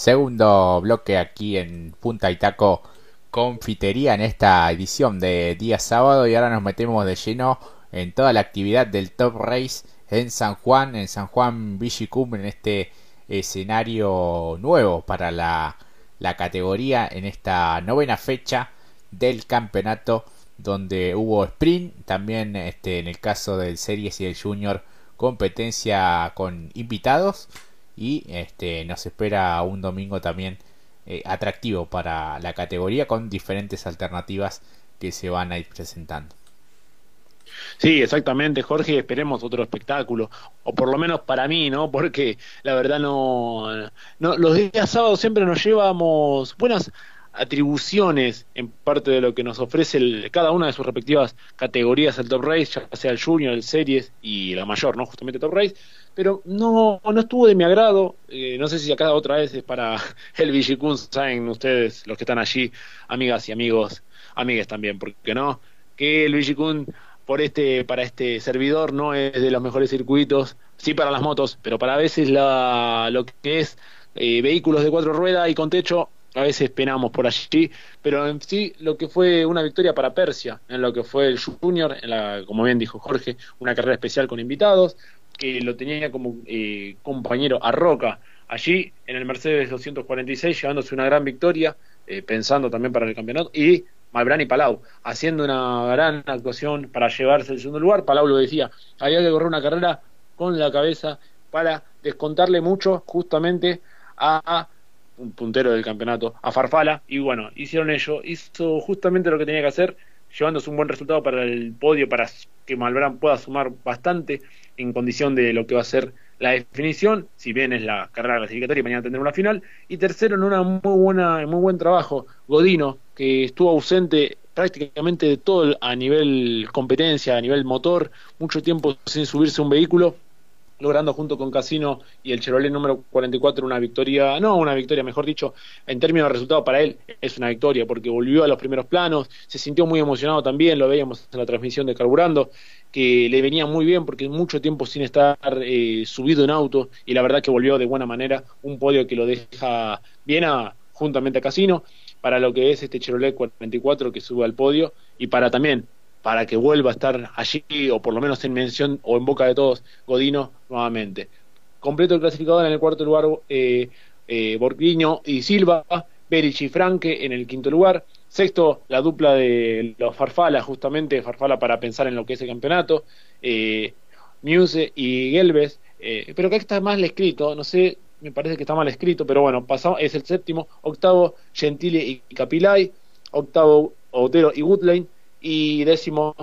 Segundo bloque aquí en Punta Itaco Confitería en esta edición de día sábado. Y ahora nos metemos de lleno en toda la actividad del Top Race en San Juan, en San Juan Villicum, en este escenario nuevo para la, la categoría en esta novena fecha del campeonato donde hubo sprint, también este, en el caso del Series y el Junior competencia con invitados y este, nos espera un domingo también eh, atractivo para la categoría con diferentes alternativas que se van a ir presentando. Sí, exactamente, Jorge, esperemos otro espectáculo, o por lo menos para mí, ¿no? Porque la verdad no, no los días sábados siempre nos llevamos buenas atribuciones en parte de lo que nos ofrece cada una de sus respectivas categorías el Top Race, ya sea el Junior, el Series y la mayor, ¿no? Justamente Top Race, pero no, no estuvo de mi agrado, eh, no sé si acá otra vez es para el Vigicun, saben ustedes, los que están allí, amigas y amigos, amigas también, porque no, que el Vigicun por este, para este servidor no es de los mejores circuitos, sí para las motos, pero para veces la, lo que es eh, vehículos de cuatro ruedas y con techo a veces penamos por allí, pero en sí lo que fue una victoria para Persia, en lo que fue el Junior, en la, como bien dijo Jorge, una carrera especial con invitados, que lo tenía como eh, compañero a Roca, allí en el Mercedes 246, llevándose una gran victoria, eh, pensando también para el campeonato, y Malbrán y Palau, haciendo una gran actuación para llevarse el segundo lugar. Palau lo decía, había que correr una carrera con la cabeza para descontarle mucho justamente a un puntero del campeonato, a Farfala, y bueno, hicieron ello, hizo justamente lo que tenía que hacer, llevándose un buen resultado para el podio, para que Malbrán pueda sumar bastante en condición de lo que va a ser la definición, si bien es la carrera clasificatoria y mañana tendrá una final, y tercero en una muy buena, muy buen trabajo, Godino, que estuvo ausente prácticamente de todo a nivel competencia, a nivel motor, mucho tiempo sin subirse un vehículo, logrando junto con Casino y el Chevrolet número 44 una victoria, no una victoria, mejor dicho, en términos de resultado para él es una victoria porque volvió a los primeros planos, se sintió muy emocionado también, lo veíamos en la transmisión de Carburando, que le venía muy bien porque mucho tiempo sin estar eh, subido en auto y la verdad que volvió de buena manera, un podio que lo deja bien a, juntamente a Casino para lo que es este Chevrolet 44 que sube al podio y para también para que vuelva a estar allí, o por lo menos en mención o en boca de todos, Godino nuevamente. Completo el clasificador en el cuarto lugar, eh, eh y Silva, Beric y Franque en el quinto lugar. Sexto, la dupla de los Farfala, justamente Farfala para pensar en lo que es el campeonato. Eh, Muse y Gelbes, eh, pero que está mal escrito, no sé, me parece que está mal escrito, pero bueno, pasamos, es el séptimo. Octavo, Gentile y Capilay. Octavo, Otero y Woodlane y décimo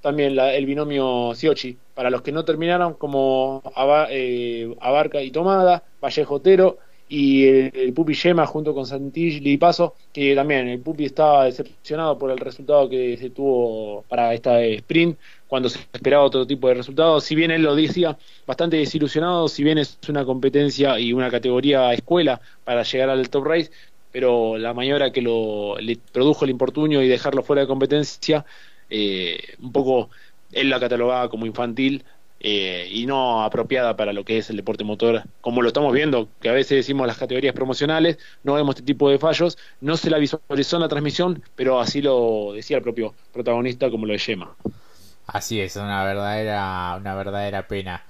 también el binomio Siochi. Para los que no terminaron, como eh, Abarca y Tomada, Vallejo Otero y el, Pupi Yema junto con Santilli y Paso, que también el Pupi estaba decepcionado por el resultado que se tuvo para esta sprint, cuando se esperaba otro tipo de resultados. Si bien él lo decía, bastante desilusionado, si bien es una competencia y una categoría escuela para llegar al top race, pero la maniobra que lo, le produjo el importunio y dejarlo fuera de competencia, eh, un poco él la catalogaba como infantil eh, y no apropiada para lo que es el deporte motor, como lo estamos viendo, que a veces decimos las categorías promocionales, no vemos este tipo de fallos, no se la visualizó en la transmisión, pero así lo decía el propio protagonista como lo de Yema. Así es, una verdadera, una verdadera pena.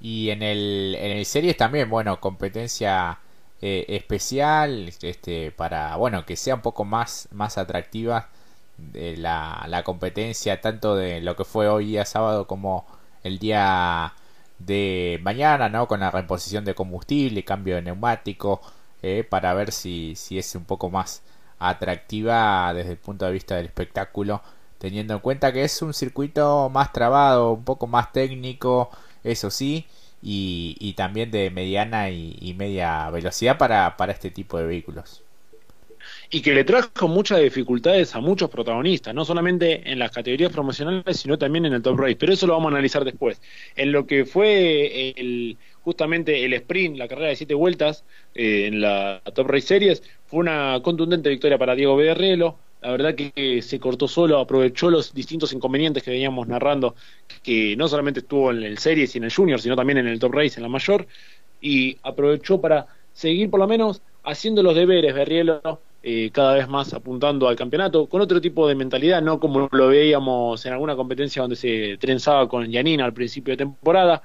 Y en el, en el series también, bueno, competencia eh, especial este para bueno que sea un poco más más atractiva de la, la competencia tanto de lo que fue hoy día sábado como el día de mañana no con la reposición de combustible cambio de neumático eh, para ver si, si es un poco más atractiva desde el punto de vista del espectáculo teniendo en cuenta que es un circuito más trabado un poco más técnico eso sí y, también de mediana y, media velocidad para, para este tipo de vehículos y que le trajo muchas dificultades a muchos protagonistas, no solamente en las categorías promocionales, sino también en el top race. Pero eso lo vamos a analizar después. En lo que fue el, justamente el sprint, la carrera de siete vueltas eh, en la top race series, fue una contundente victoria para Diego Berrelo, la verdad que se cortó solo, aprovechó los distintos inconvenientes que veníamos narrando, que no solamente estuvo en el Series y en el Junior, sino también en el Top Race, en la mayor, y aprovechó para seguir por lo menos haciendo los deberes, Berrielo, eh, cada vez más apuntando al campeonato, con otro tipo de mentalidad, no como lo veíamos en alguna competencia donde se trenzaba con Yanina al principio de temporada.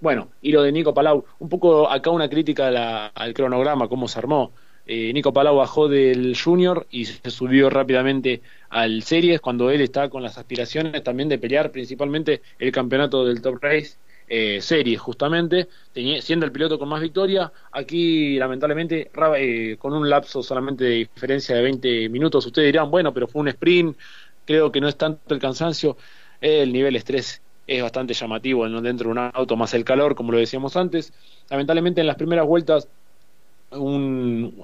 Bueno, y lo de Nico Palau, un poco acá una crítica al cronograma, cómo se armó. Eh, Nico Palau bajó del Junior y se subió rápidamente al Series cuando él está con las aspiraciones también de pelear principalmente el campeonato del Top Race eh, Series justamente, siendo el piloto con más victoria. Aquí lamentablemente eh, con un lapso solamente de diferencia de 20 minutos, ustedes dirán, bueno, pero fue un sprint, creo que no es tanto el cansancio, el nivel estrés es bastante llamativo dentro de un auto, más el calor, como lo decíamos antes. Lamentablemente en las primeras vueltas un,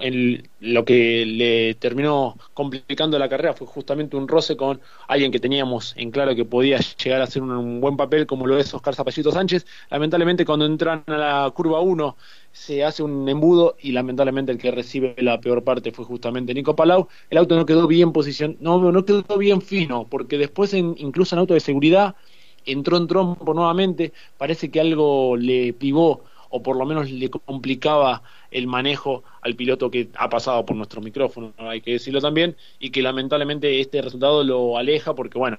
lo que le terminó complicando la carrera fue justamente un roce con alguien que teníamos en claro que podía llegar a hacer un, buen papel como lo es Oscar Zapallito Sánchez. Lamentablemente cuando entran a la curva 1 se hace un embudo y lamentablemente el que recibe la peor parte fue justamente Nico Palau. El auto no quedó bien posición, no, no quedó bien fino porque después incluso en auto de seguridad entró en trompo nuevamente, parece que algo le privó o por lo menos le complicaba el manejo al piloto que ha pasado por nuestro micrófono, hay que decirlo también, y que lamentablemente este resultado lo aleja porque, bueno,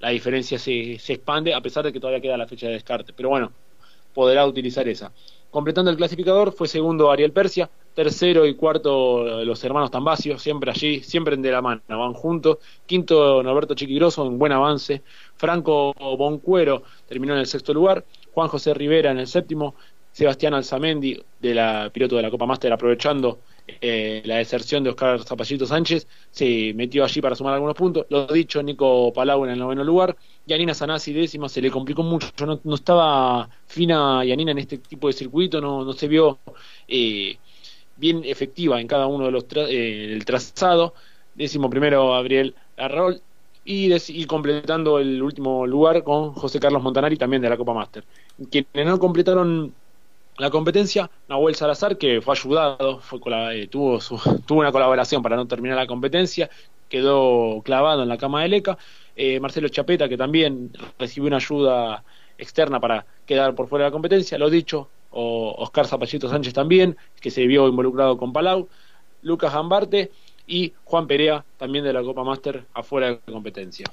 la diferencia se, se expande a pesar de que todavía queda la fecha de descarte, pero bueno, podrá utilizar esa. Completando el clasificador fue segundo Ariel Persia, tercero y cuarto los hermanos Tambasio, siempre allí, siempre de la mano, van juntos. Quinto Norberto Chiquigroso en buen avance. Franco Boncuero terminó en el sexto lugar. Juan José Rivera en el séptimo. Sebastián Alzamendi, de la piloto de la Copa Master, aprovechando eh, la deserción de Oscar Zapallito Sánchez, se metió allí para sumar algunos puntos. Lo dicho, Nico Palau en el noveno lugar. Yanina Sanasi décima, se le complicó mucho. No, no estaba fina Yanina en este tipo de circuito, no, se vio eh, bien efectiva en cada uno de los eh, el trazado. Décimo primero, Gabriel Arrol. Y, completando el último lugar con José Carlos Montanari, también de la Copa Master. Quienes no completaron la competencia, Nahuel Salazar, que fue ayudado, fue eh, tuvo, tuvo una colaboración para no terminar la competencia, quedó clavado en la cama de Leca. Eh, Marcelo Chapeta, que también recibió una ayuda externa para quedar por fuera de la competencia. Lo dicho, o Oscar Zapallito Sánchez también, que se vio involucrado con Palau. Lucas Gambarte y Juan Perea, también de la Copa Master, afuera de la competencia.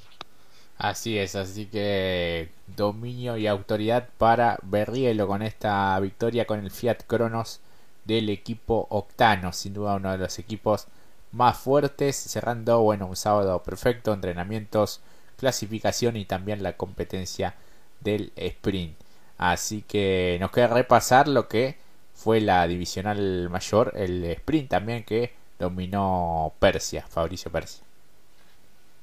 Así es, así que dominio y autoridad para Berrielo con esta victoria con el Fiat Cronos del equipo Octano, sin duda uno de los equipos más fuertes, cerrando bueno un sábado perfecto, entrenamientos, clasificación y también la competencia del sprint. Así que nos queda repasar lo que fue la divisional mayor, el sprint también que dominó Persia, Fabricio Persia.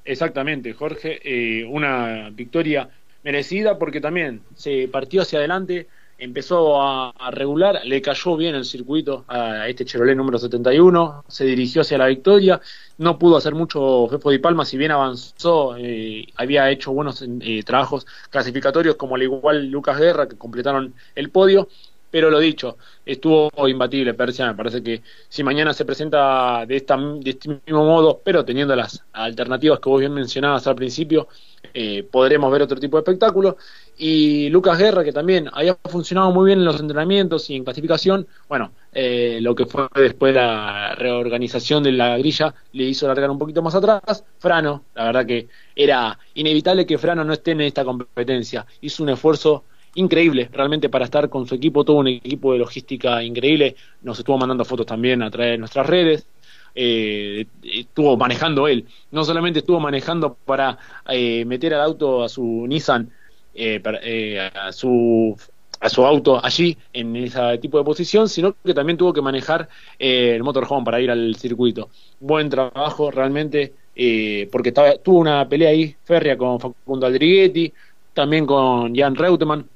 Exactamente, Jorge, eh, una victoria merecida porque también se partió hacia adelante, empezó a, regular, le cayó bien el circuito a este Chevrolet número 71, se dirigió hacia la victoria, no pudo hacer mucho Fefo Di Palma, si bien avanzó, eh, había hecho buenos eh, trabajos clasificatorios como al igual Lucas Guerra que completaron el podio, pero lo dicho, estuvo imbatible Persia, me parece que si mañana se presenta de, de este mismo modo, pero teniendo las alternativas que vos bien mencionabas al principio, eh, podremos ver otro tipo de espectáculo. Y Lucas Guerra, que también había funcionado muy bien en los entrenamientos y en clasificación, bueno, eh, lo que fue después la reorganización de la grilla le hizo largar un poquito más atrás. Frano, la verdad que era inevitable que Frano no esté en esta competencia. Hizo un esfuerzo increíble realmente para estar con su equipo, todo un equipo de logística increíble, nos estuvo mandando fotos también a través de nuestras redes, eh, estuvo manejando él, no solamente estuvo manejando para eh, meter al auto a su Nissan, eh, a su a su auto allí en ese tipo de posición, sino que también tuvo que manejar el motorhome para ir al circuito. Buen trabajo realmente, porque tuvo una pelea ahí férrea con Facundo Aldriguetti, también con Jan Reutemann,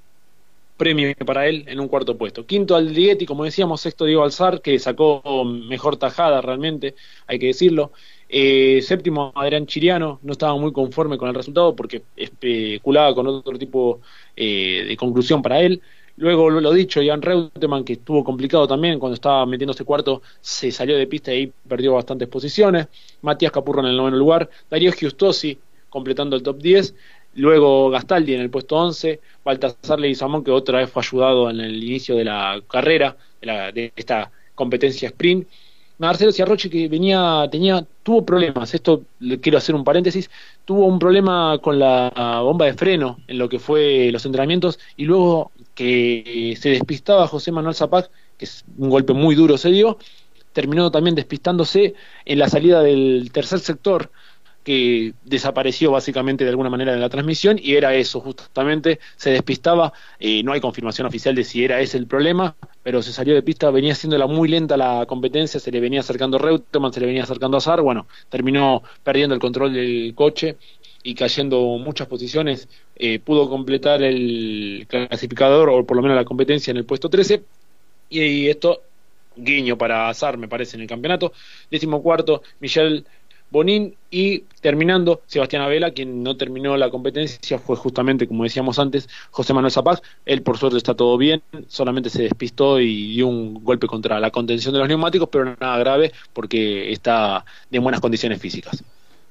premio para él en un cuarto puesto. Quinto Aldriguetti, como decíamos, sexto Diego Alzar, que sacó mejor tajada realmente, hay que decirlo. Eh, séptimo Adrián Chiriano, no estaba muy conforme con el resultado porque especulaba con otro tipo eh, de conclusión para él. Luego, lo dicho, Jan Reutemann, que estuvo complicado también, cuando estaba metiéndose cuarto, se salió de pista y perdió bastantes posiciones. Matías Capurro en el noveno lugar. Darío Giustosi completando el top 10. Luego Gastaldi en el puesto 11, Baltasar Leguizamón que otra vez fue ayudado en el inicio de la carrera, de, esta competencia sprint. Marcelo Ciarrochi que venía, tenía, tuvo problemas, esto le quiero hacer un paréntesis, tuvo un problema con la bomba de freno en lo que fue los entrenamientos y luego que se despistaba José Manuel Zapac, que es un golpe muy duro se dio, terminó también despistándose en la salida del tercer sector que desapareció básicamente de alguna manera de la transmisión y era eso, justamente se despistaba, eh, no hay confirmación oficial de si era ese el problema, pero se salió de pista, venía la muy lenta la competencia, se le venía acercando Reutemann, se le venía acercando Azar, bueno, terminó perdiendo el control del coche y cayendo muchas posiciones, eh, pudo completar el clasificador o por lo menos la competencia en el puesto 13 y, esto guiño para Azar me parece en el campeonato, décimo cuarto Michel Bonín y terminando Sebastián Abela, quien no terminó la competencia fue justamente, como decíamos antes, José Manuel Zapag. Él por suerte está todo bien, solamente se despistó y dio un golpe contra la contención de los neumáticos, pero nada grave porque está en buenas condiciones físicas.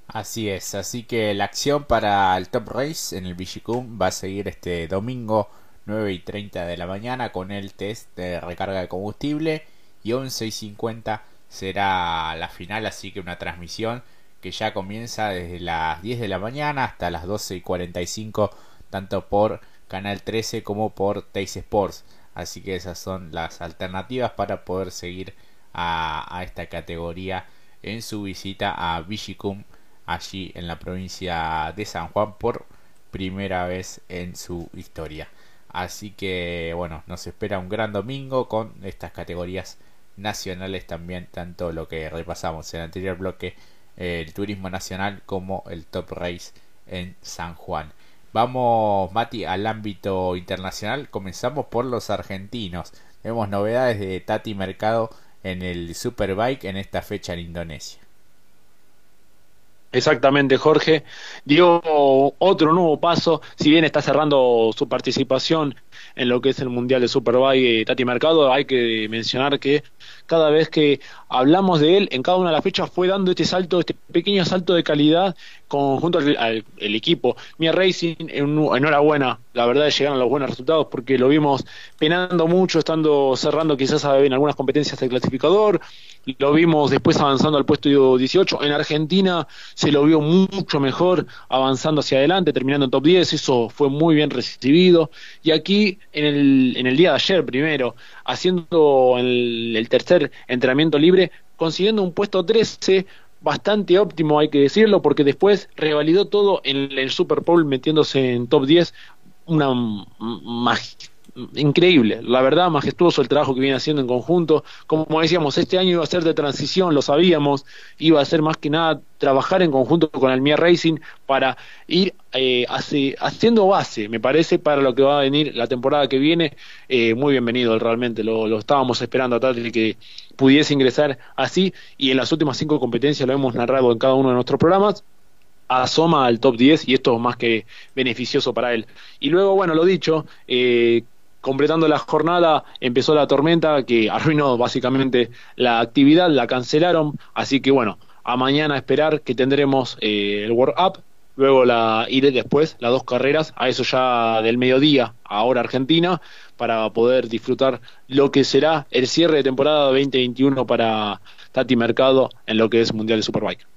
Así es, así que la acción para el Top Race en el Vigicum va a seguir este domingo 9 y 30 de la mañana con el test de recarga de combustible y 11 y 50 será la final, así que una transmisión que ya comienza desde las 10 de la mañana hasta las 12 y 45, tanto por Canal 13 como por Teis Sports. Así que esas son las alternativas para poder seguir a, esta categoría en su visita a Vigicum, allí en la provincia de San Juan, por primera vez en su historia. Así que bueno, nos espera un gran domingo con estas categorías nacionales también, tanto lo que repasamos en el anterior bloque, el turismo nacional como el top race en San Juan. Vamos, Mati, al ámbito internacional. Comenzamos por los argentinos. Vemos novedades de Tati Mercado en el Superbike en esta fecha en Indonesia. Exactamente, Jorge. Dio otro nuevo paso, si bien está cerrando su participación en lo que es el Mundial de Superbike eh, Tati Mercado, hay que mencionar que cada vez que hablamos de él, en cada una de las fechas fue dando este salto, este pequeño salto de calidad conjunto al, equipo. Mi Racing, enhorabuena, la verdad llegaron los buenos resultados porque lo vimos penando mucho, estando cerrando quizás en algunas competencias del clasificador, lo vimos después avanzando al puesto 18, en Argentina se lo vio mucho mejor avanzando hacia adelante, terminando en top 10, eso fue muy bien recibido, y aquí en el, en el día de ayer primero, haciendo el, tercer entrenamiento libre, consiguiendo un puesto 13, bastante óptimo, hay que decirlo, porque después revalidó todo en el Super Bowl metiéndose en top 10, una increíble, la verdad, majestuoso el trabajo que viene haciendo en conjunto. Como decíamos, este año iba a ser de transición, lo sabíamos, iba a ser más que nada trabajar en conjunto con el Mia Racing para ir eh, haciendo base, me parece, para lo que va a venir la temporada que viene. Eh, muy bienvenido, realmente, lo, estábamos esperando a tal que pudiese ingresar así y en las últimas cinco competencias lo hemos narrado en cada uno de nuestros programas asoma al top 10 y esto es más que beneficioso para él. Y luego, bueno, lo dicho, eh, completando la jornada empezó la tormenta que arruinó básicamente la actividad, la cancelaron, así que bueno, a mañana esperar que tendremos eh, el World Up, luego la iré después, las dos carreras, a eso ya del mediodía, ahora Argentina, para poder disfrutar lo que será el cierre de temporada 2021 para Tati Mercado en lo que es Mundial de Superbike.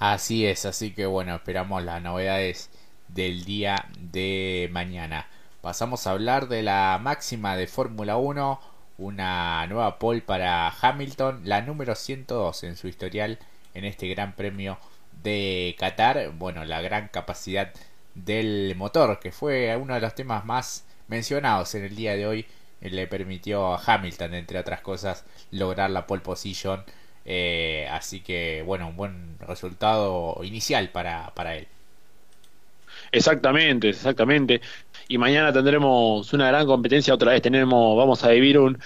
Así es, así que bueno, esperamos las novedades del día de mañana. Pasamos a hablar de la máxima de Fórmula 1, una nueva pole para Hamilton, la número 102 en su historial en este Gran Premio de Qatar. Bueno, la gran capacidad del motor, que fue uno de los temas más mencionados en el día de hoy, le permitió a Hamilton, entre otras cosas, lograr la pole position. Eh, así que, bueno, un buen resultado inicial para, para él. Exactamente, exactamente y mañana tendremos una gran competencia. Otra vez tenemos vamos a vivir un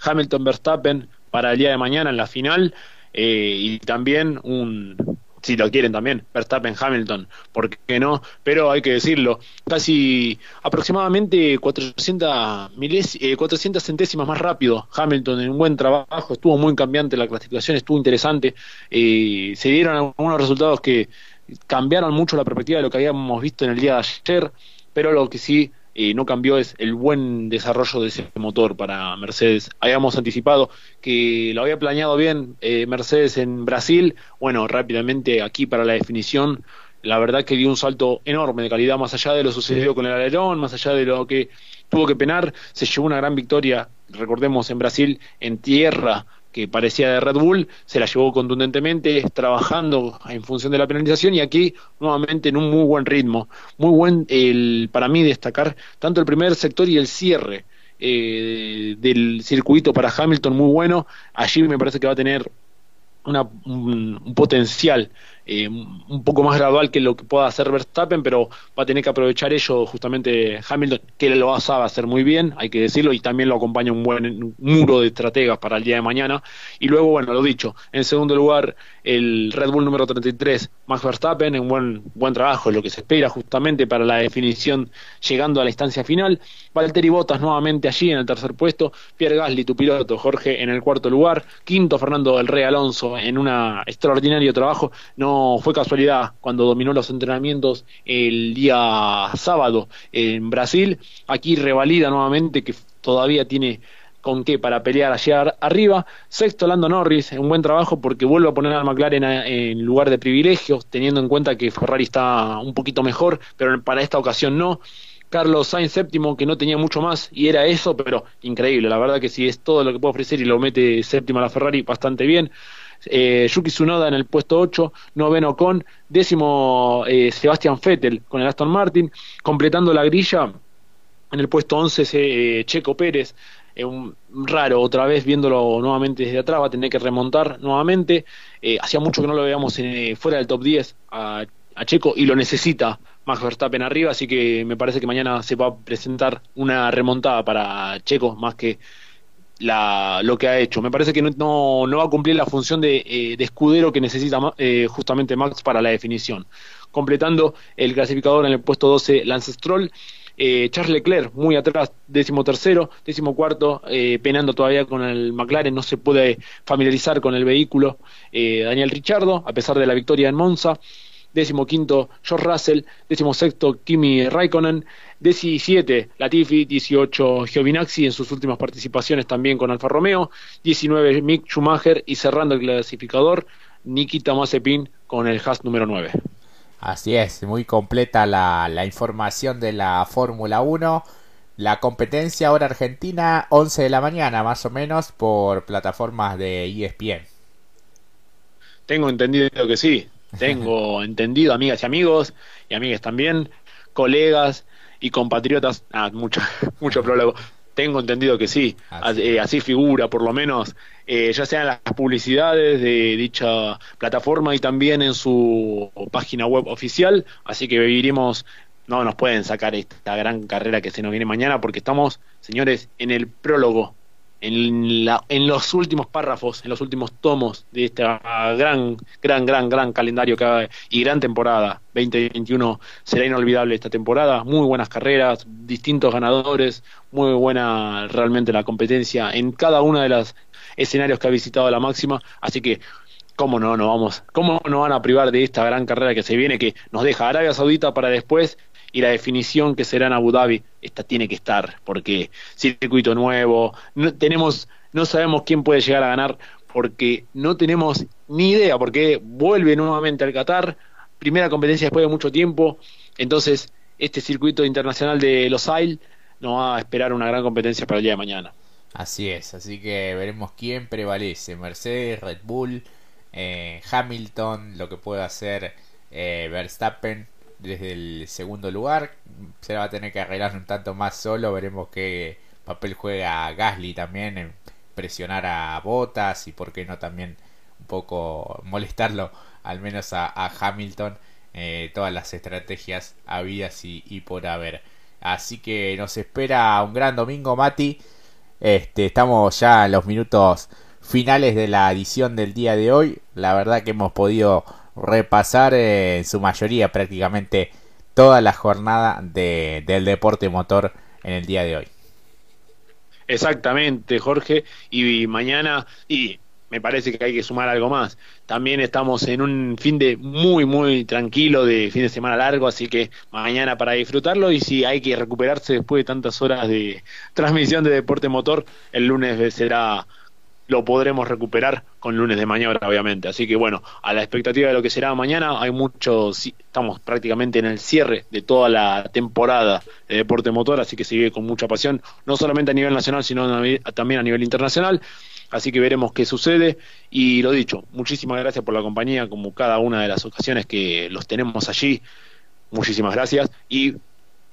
Hamilton Verstappen para el día de mañana en la final eh, y también un si lo quieren también Verstappen Hamilton ¿por qué no? pero hay que decirlo casi aproximadamente 400 miles, 400 eh, centésimas más rápido Hamilton en un buen trabajo. Estuvo muy cambiante la clasificación estuvo interesante. Eh, se dieron algunos resultados que cambiaron mucho la perspectiva de lo que habíamos visto en el día de ayer pero lo que sí eh, no cambió es el buen desarrollo de ese motor para Mercedes. Habíamos anticipado que lo había planeado bien eh, Mercedes en Brasil, bueno, rápidamente aquí para la definición, la verdad que dio un salto enorme de calidad más allá de lo sucedido con el alerón, más allá de lo que tuvo que penar, se llevó una gran victoria, recordemos en Brasil, en tierra, que parecía de Red Bull, se la llevó contundentemente, trabajando en función de la penalización y aquí nuevamente en un muy buen ritmo. Muy buen el, para mí destacar tanto el primer sector y el cierre eh, del circuito para Hamilton muy bueno. Allí me parece que va a tener una, un potencial eh, un poco más gradual que lo que pueda hacer Verstappen, pero va a tener que aprovechar ello justamente Hamilton, que lo sabe hacer muy bien, hay que decirlo, y también lo acompaña un buen muro de estrategas para el día de mañana. Y luego, bueno, lo dicho, en segundo lugar, el Red Bull número 33, Max Verstappen, en buen, buen trabajo, lo que se espera justamente para la definición llegando a la instancia final. Valtteri Bottas nuevamente allí en el tercer puesto, Pierre Gasly, tu piloto, Jorge, en el cuarto lugar, quinto Fernando del Rey Alonso en un extraordinario trabajo. No fue casualidad cuando dominó los entrenamientos el día sábado en Brasil. Aquí revalida nuevamente que todavía tiene con qué para pelear allá arriba. Sexto, Lando Norris, un buen trabajo porque vuelve a poner al McLaren en lugar de privilegios, teniendo en cuenta que Ferrari está un poquito mejor, pero para esta ocasión no. Carlos Sainz séptimo, que no tenía mucho más, y era eso, pero increíble, la verdad que si es todo lo que puede ofrecer y lo mete séptimo a la Ferrari, bastante bien eh, Yuki Tsunoda en el puesto 8, noveno con, décimo eh, Sebastian Vettel con el Aston Martin, completando la grilla en el puesto 11 eh, Checo Pérez, eh, un, raro otra vez viéndolo nuevamente desde atrás, va a tener que remontar nuevamente, hacía mucho que no lo veíamos fuera del top 10 a, a Checo y lo necesita Max Verstappen arriba, así que me parece que mañana se va a presentar una remontada para Checo más que la, lo que ha hecho. Me parece que no, no, va a cumplir la función de, eh, de escudero que necesita eh, justamente Max para la definición. Completando el clasificador en el puesto 12, Lance Stroll. Eh, Charles Leclerc muy atrás, décimo tercero, décimo cuarto, penando todavía con el McLaren, no se puede familiarizar con el vehículo. Daniel Richardo, a pesar de la victoria en Monza, décimo quinto George Russell, décimo sexto Kimi Raikkonen, 17 Latifi, 18 Giovinazzi en sus últimas participaciones también con Alfa Romeo, 19 Mick Schumacher. Y cerrando el clasificador Nikita Mazepin con el Haas número 9. Así es, muy completa la, la información de la Fórmula 1. La competencia ahora argentina, 11 de la mañana más o menos, por plataformas de ESPN. Tengo entendido que sí, tengo entendido, amigas y amigos, y amigas también, colegas y compatriotas, ah, mucho, mucho prólogo. Tengo entendido que sí, así, eh, figura por lo menos, eh, ya sea en las publicidades de dicha plataforma y también en su página web oficial, así que viviremos, no nos pueden sacar esta gran carrera que se nos viene mañana porque estamos, señores, en el prólogo en, la, en los últimos párrafos, en los últimos tomos de esta gran, gran, gran, gran calendario que, y gran temporada 2021 será inolvidable esta temporada. Muy buenas carreras, distintos ganadores, muy buena realmente la competencia en cada uno de los escenarios que ha visitado la máxima. Así que cómo no, no vamos, cómo no van a privar de esta gran carrera que se viene, que nos deja Arabia Saudita para después y la definición que será en Abu Dhabi, esta tiene que estar, porque circuito nuevo, no, tenemos, no sabemos quién puede llegar a ganar, porque no tenemos ni idea, porque vuelve nuevamente al Qatar, primera competencia después de mucho tiempo, entonces este circuito internacional de Los Ailes nos va a esperar una gran competencia para el día de mañana. Así es, así que veremos quién prevalece, Mercedes, Red Bull, eh, Hamilton, lo que puede hacer eh, Verstappen desde el segundo lugar. Se va a tener que arreglar un tanto más solo. Veremos qué papel juega Gasly también en presionar a Botas y por qué no también un poco molestarlo al menos a, Hamilton. Eh, todas las estrategias habidas y, y, por haber. Así que nos espera un gran domingo, Mati. Este, estamos ya en los minutos finales de la edición del día de hoy. La verdad que hemos podido repasar eh, en su mayoría prácticamente toda la jornada de, del deporte motor en el día de hoy. Exactamente, Jorge. Y mañana, y me parece que hay que sumar algo más. También estamos en un fin de muy, muy tranquilo, de fin de semana largo, así que mañana para disfrutarlo y si hay que recuperarse después de tantas horas de transmisión de deporte motor, el lunes será lo podremos recuperar con lunes de mañana, obviamente. Así que bueno, a la expectativa de lo que será mañana, hay muchos, estamos prácticamente en el cierre de toda la temporada de deporte motor, así que sigue con mucha pasión, no solamente a nivel nacional, sino también a nivel internacional. Así que veremos qué sucede. Y lo dicho, muchísimas gracias por la compañía, como cada una de las ocasiones que los tenemos allí. Muchísimas gracias. Y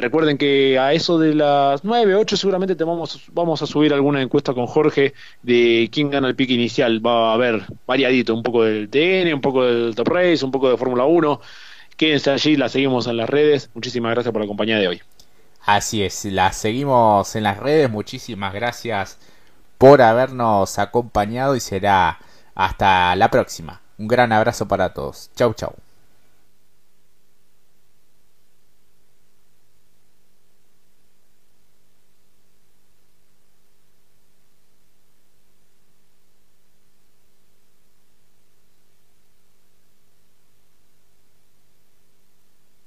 recuerden que a eso de las 9, 8 seguramente te vamos, vamos a subir alguna encuesta con Jorge de quién gana el pique inicial. Va a haber variadito, un poco del TN, un poco del Top Race, un poco de Fórmula 1. Quédense allí, la seguimos en las redes. Muchísimas gracias por la compañía de hoy. Así es, la seguimos en las redes. Muchísimas gracias por habernos acompañado y será hasta la próxima. Un gran abrazo para todos. Chau, chau.